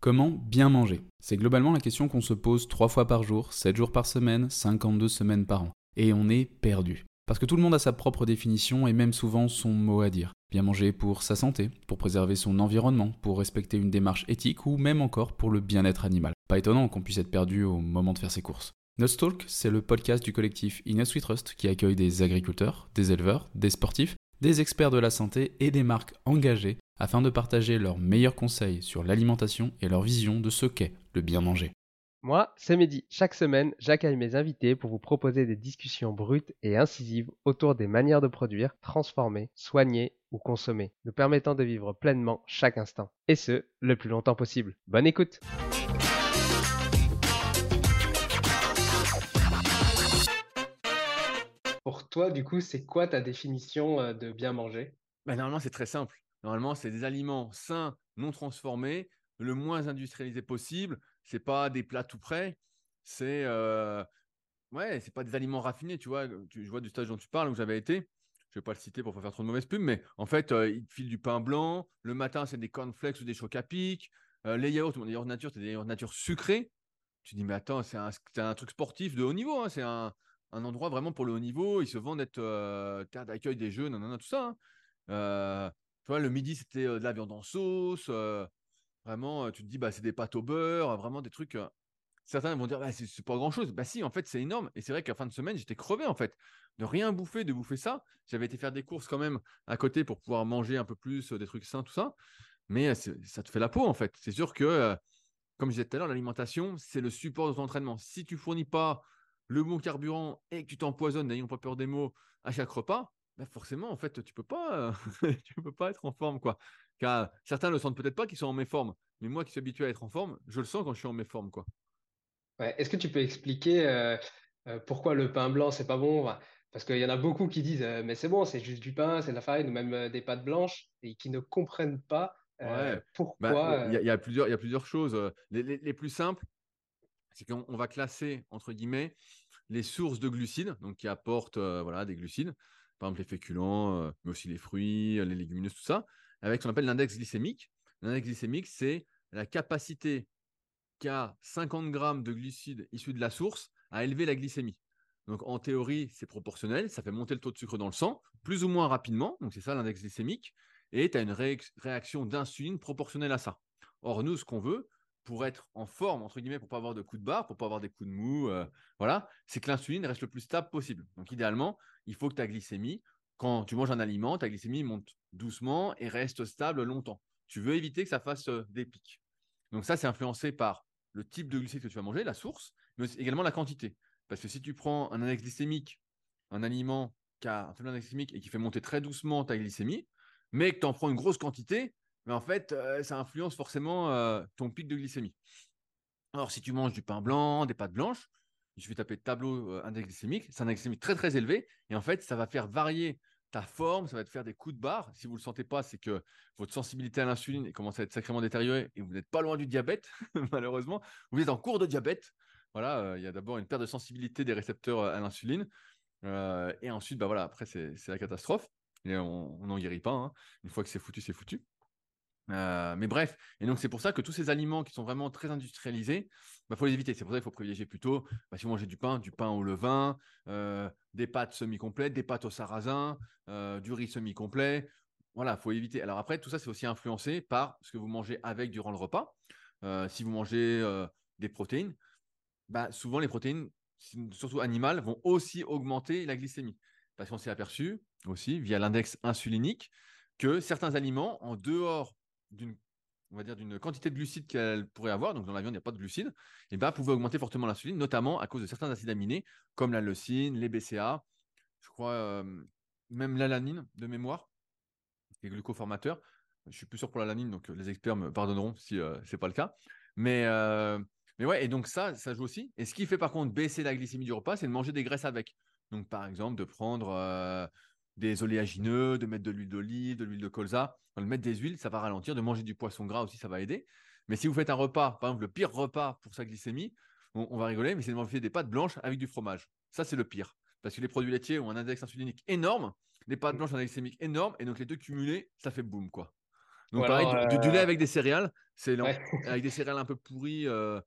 Comment bien manger? C'est globalement la question qu'on se pose 3 fois par jour, 7 jours par semaine, 52 semaines par an. Et on est perdu. Parce que tout le monde a sa propre définition et même souvent son mot à dire. Bien manger pour sa santé, pour préserver son environnement, pour respecter une démarche éthique ou même encore pour le bien-être animal. Pas étonnant qu'on puisse être perdu au moment de faire ses courses. Nutstalk, c'est le podcast du collectif Inus We Trust qui accueille des agriculteurs, des éleveurs, des sportifs, des experts de la santé et des marques engagées afin de partager leurs meilleurs conseils sur l'alimentation et leur vision de ce qu'est le bien manger. Moi, c'est Mehdi. Chaque semaine, j'accueille mes invités pour vous proposer des discussions brutes et incisives autour des manières de produire, transformer, soigner ou consommer, nous permettant de vivre pleinement chaque instant. Et ce, le plus longtemps possible. Bonne écoute Toi, du coup, c'est quoi ta définition euh, de bien manger? Bah, normalement, c'est très simple. Normalement, c'est des aliments sains, non transformés, le moins industrialisés possible. C'est pas des plats tout prêts. C'est euh, ouais, c'est pas des aliments raffinés. Tu vois, je vois du stage dont tu parles où j'avais été. Je vais pas le citer pour pas faire trop de mauvaise pub, mais en fait, euh, ils te filent du pain blanc. Le matin, c'est des cornflakes ou des chocs à pic. Euh, les yaourts, les yaourts nature, c'est des yaourts nature sucrés. Tu dis, mais attends, c'est un, c'est un truc sportif de haut niveau. hein. C'est un, un endroit vraiment pour le haut niveau. Ils se vendent être euh, terre d'accueil des jeunes, nanana, tout ça. hein. Tu vois, le midi, c'était de la viande en sauce. vraiment, tu te dis, bah, c'est des pâtes au beurre, vraiment des trucs. Certains vont dire, bah, c'est pas grand chose. Bah, si, en fait, c'est énorme. Et c'est vrai qu'à fin de semaine, j'étais crevé, en fait. De rien bouffer, de bouffer ça. J'avais été faire des courses quand même à côté pour pouvoir manger un peu plus, des trucs sains, tout ça. Mais ça te fait la peau, en fait. C'est sûr que, comme je disais tout à l'heure, l'alimentation, c'est le support de ton entraînement. Si tu fournis pas le bon carburant et que tu t'empoisonnes, n'ayons pas peur des mots, à chaque repas, bah forcément, en fait, tu peux pas, euh, tu peux pas être en forme, quoi. Car certains le sentent peut-être pas qu'ils sont en méforme, mais moi qui suis habitué à être en forme, je le sens quand je suis en méforme, quoi. Ouais, Est-ce que tu peux expliquer euh, euh, pourquoi le pain blanc, c'est pas bon? Enfin, Parce qu'il y en a beaucoup qui disent, mais c'est bon, c'est juste du pain, c'est de la farine, ou même des pâtes blanches, et qui ne comprennent pas Ouais. Bah, pourquoi. il y, a- il y a plusieurs, il y a plusieurs choses. Les, les- les plus simples, c'est qu'on on va classer, entre guillemets, les sources de glucides, donc qui apportent euh, voilà, des glucides, par exemple les féculents, euh, mais aussi les fruits, euh, les légumineuses, tout ça, avec ce qu'on appelle l'index glycémique. L'index glycémique, c'est la capacité qu'a 50 grammes de glucides issus de la source à élever la glycémie. Donc en théorie, c'est proportionnel, ça fait monter le taux de sucre dans le sang, plus ou moins rapidement, donc c'est ça l'index glycémique, et tu as une réac- réaction d'insuline proportionnelle à ça. Or, nous, ce qu'on veut, pour être en forme, entre guillemets, pour pas avoir de coups de barre, pour pas avoir des coups de mou, euh, voilà, c'est que l'insuline reste le plus stable possible. Donc idéalement, il faut que ta glycémie, quand tu manges un aliment, ta glycémie monte doucement et reste stable longtemps. Tu veux éviter que ça fasse euh, des pics. Donc ça, c'est influencé par le type de glucides que tu vas manger, la source, mais également la quantité. Parce que si tu prends un index glycémique, un aliment qui a un faible index glycémique et qui fait monter très doucement ta glycémie, mais que tu en prends une grosse quantité, mais en fait, euh, ça influence forcément euh, ton pic de glycémie. Alors, si tu manges du pain blanc, des pâtes blanches, je vais taper tableau euh, index c'est un index très très élevé, et en fait, ça va faire varier ta forme, ça va te faire des coups de barre. Si vous ne le sentez pas, c'est que votre sensibilité à l'insuline commence à être sacrément détériorée et vous n'êtes pas loin du diabète, malheureusement. Vous êtes en cours de diabète. Voilà, euh, il y a d'abord une perte de sensibilité des récepteurs à l'insuline. Et ensuite, bah voilà, après, c'est la catastrophe. Et on n'en guérit pas. Hein. Une fois que c'est foutu, c'est foutu. Euh, mais bref, et donc c'est pour ça que tous ces aliments qui sont vraiment très industrialisés, il bah, faut les éviter. C'est pour ça qu'il faut privilégier plutôt, bah, si vous mangez du pain, du pain au levain, euh, des pâtes semi-complètes, des pâtes au sarrasin, euh, du riz semi-complet. Voilà, il faut éviter. Alors après, tout ça, c'est aussi influencé par ce que vous mangez avec durant le repas. si vous mangez des protéines, bah, souvent les protéines, surtout animales, vont aussi augmenter la glycémie. Parce qu'on s'est aperçu aussi, via l'index insulinique, que certains aliments, en dehors d'une quantité de glucides qu'elle pourrait avoir, donc dans la viande il n'y a pas de glucides, et ben, pouvait augmenter fortement l'insuline, notamment à cause de certains acides aminés comme la leucine, les BCA, je crois euh, même l'alanine de mémoire, qui est glucoformateur. Je suis plus sûr pour l'alanine, donc euh, les experts me pardonneront si euh, ce n'est pas le cas. Mais, mais ouais, et donc ça, ça joue aussi. Et ce qui fait par contre baisser la glycémie du repas, c'est de manger des graisses avec. Donc par exemple, de prendre des oléagineux, de mettre de l'huile d'olive, de l'huile de colza. De mettre des huiles, ça va ralentir. De manger du poisson gras aussi, ça va aider. Mais si vous faites un repas, par exemple, le pire repas pour sa glycémie, on, va rigoler, mais c'est de manger des pâtes blanches avec du fromage. Ça, c'est le pire. Parce que les produits laitiers ont un index insulinique énorme, les pâtes blanches ont un index glycémique énorme, et donc les deux cumulés, ça fait boum, quoi. Donc, pareil, du, lait euh, avec des céréales, c'est avec des céréales un peu pourries. Euh,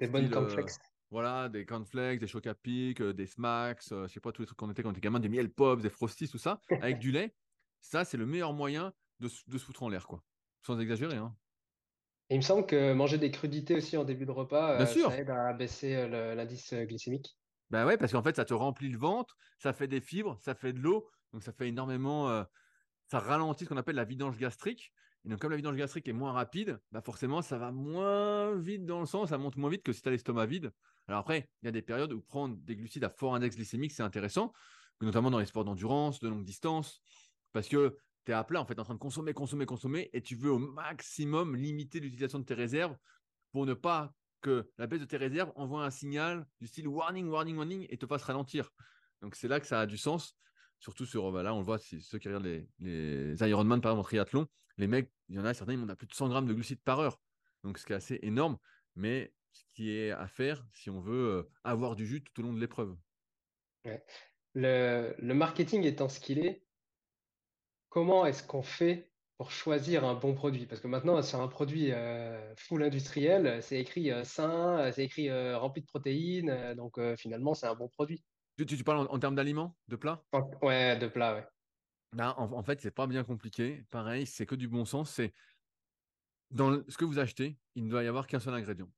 des bonnes euh, voilà, des cornflakes, des chocs à pic, euh, des smacks, je euh, je sais pas, tous les trucs qu'on était quand on était gamin, des miel pops, des frosties, tout ça, avec du lait. Ça, c'est le meilleur moyen de, se foutre en l'air, quoi. Sans exagérer. Hein. il me semble que manger des crudités aussi en début de repas, euh, ça aide à baisser l'indice glycémique. Ben ouais, parce qu'en fait, ça te remplit le ventre, ça fait des fibres, ça fait de l'eau, donc ça fait énormément. ça ralentit ce qu'on appelle la vidange gastrique. Et donc, comme la vidange gastrique est moins rapide, bah forcément, ça va moins vite dans le sang, ça monte moins vite que si tu as l'estomac vide. Alors après, il y a des périodes où prendre des glucides à fort index glycémique, c'est intéressant, notamment dans les sports d'endurance, de longue distance, parce que tu es à plat, en fait, en train de consommer, consommer, consommer, et tu veux au maximum limiter l'utilisation de tes réserves pour ne pas que la baisse de tes réserves envoie un signal du style warning, warning, warning, et te fasse ralentir. Donc c'est là que ça a du sens, surtout sur, bah là, on le voit, ceux qui regardent les, Ironman, par exemple, en triathlon, les mecs, il y en a certains, ils ont plus de 100 grammes de glucides par heure. Donc ce qui est assez énorme, mais qui est à faire si on veut euh, avoir du jus tout au long de l'épreuve. Le, marketing étant ce qu'il est, comment est-ce qu'on fait pour choisir un bon produit? Parce que maintenant, sur un produit euh, full industriel, c'est écrit euh, sain, c'est écrit rempli de protéines, donc finalement, c'est un bon produit. Tu, tu, parles en, termes d'aliments, de plats? Ouais, de plats, ouais. Ben, en, en, fait, c'est pas bien compliqué. Pareil, c'est que du bon sens. C'est dans ce que vous achetez, il ne doit y avoir qu'un seul ingrédient.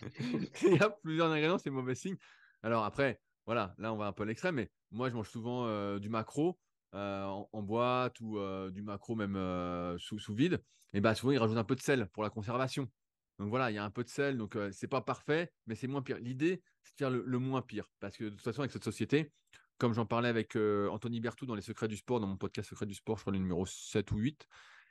il y a plusieurs ingrédients, c'est mauvais signe. Alors après, voilà, là on va un peu à l'extrême, mais moi je mange souvent euh, du macro euh, en, boîte ou euh, du macro même sous, vide. Et bah souvent ils rajoutent un peu de sel pour la conservation. Donc voilà, il y a un peu de sel, donc c'est pas parfait, mais c'est moins pire. L'idée, c'est de faire le, moins pire, parce que de toute façon avec cette société, comme j'en parlais avec Anthony Bertou dans les secrets du sport, dans mon podcast Secrets du sport, je crois le numéro 7 ou 8,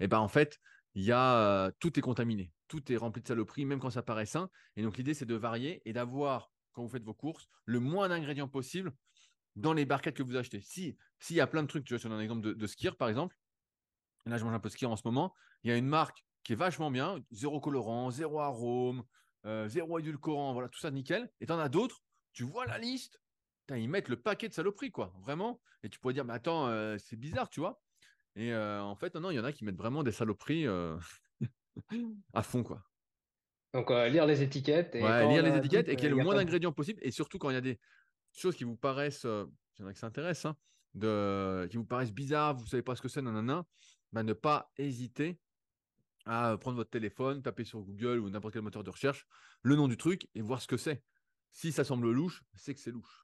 et ben en fait, il y a tout est contaminé, tout est rempli de saloperies, même quand ça paraît sain. Et donc l'idée c'est de varier et d'avoir quand vous faites vos courses le moins d'ingrédients possible dans les barquettes que vous achetez. Si s'il y a plein de trucs, tu vois, sur un exemple de, skier par exemple, là je mange un peu de skier en ce moment, il y a une marque qui est vachement bien, zéro colorant, zéro arôme, zéro édulcorant, voilà tout ça nickel. Et tu en as d'autres, tu vois la liste, ils mettent le paquet de saloperies quoi, vraiment. Et tu pourrais dire mais attends, c'est bizarre, tu vois. Et euh, en fait, non, il y en a qui mettent vraiment des saloperies euh, à fond, quoi. Donc, euh, lire les étiquettes. Et lire les étiquettes et qu'il y ait le moins d'ingrédients possible. Et surtout, quand il y a des choses qui vous paraissent, il y en a qui s'intéressent, hein, de, qui vous paraissent bizarres, vous ne savez pas ce que c'est, nanana, bah, ne pas hésiter à prendre votre téléphone, taper sur Google ou n'importe quel moteur de recherche le nom du truc et voir ce que c'est. Si ça semble louche, c'est que c'est louche.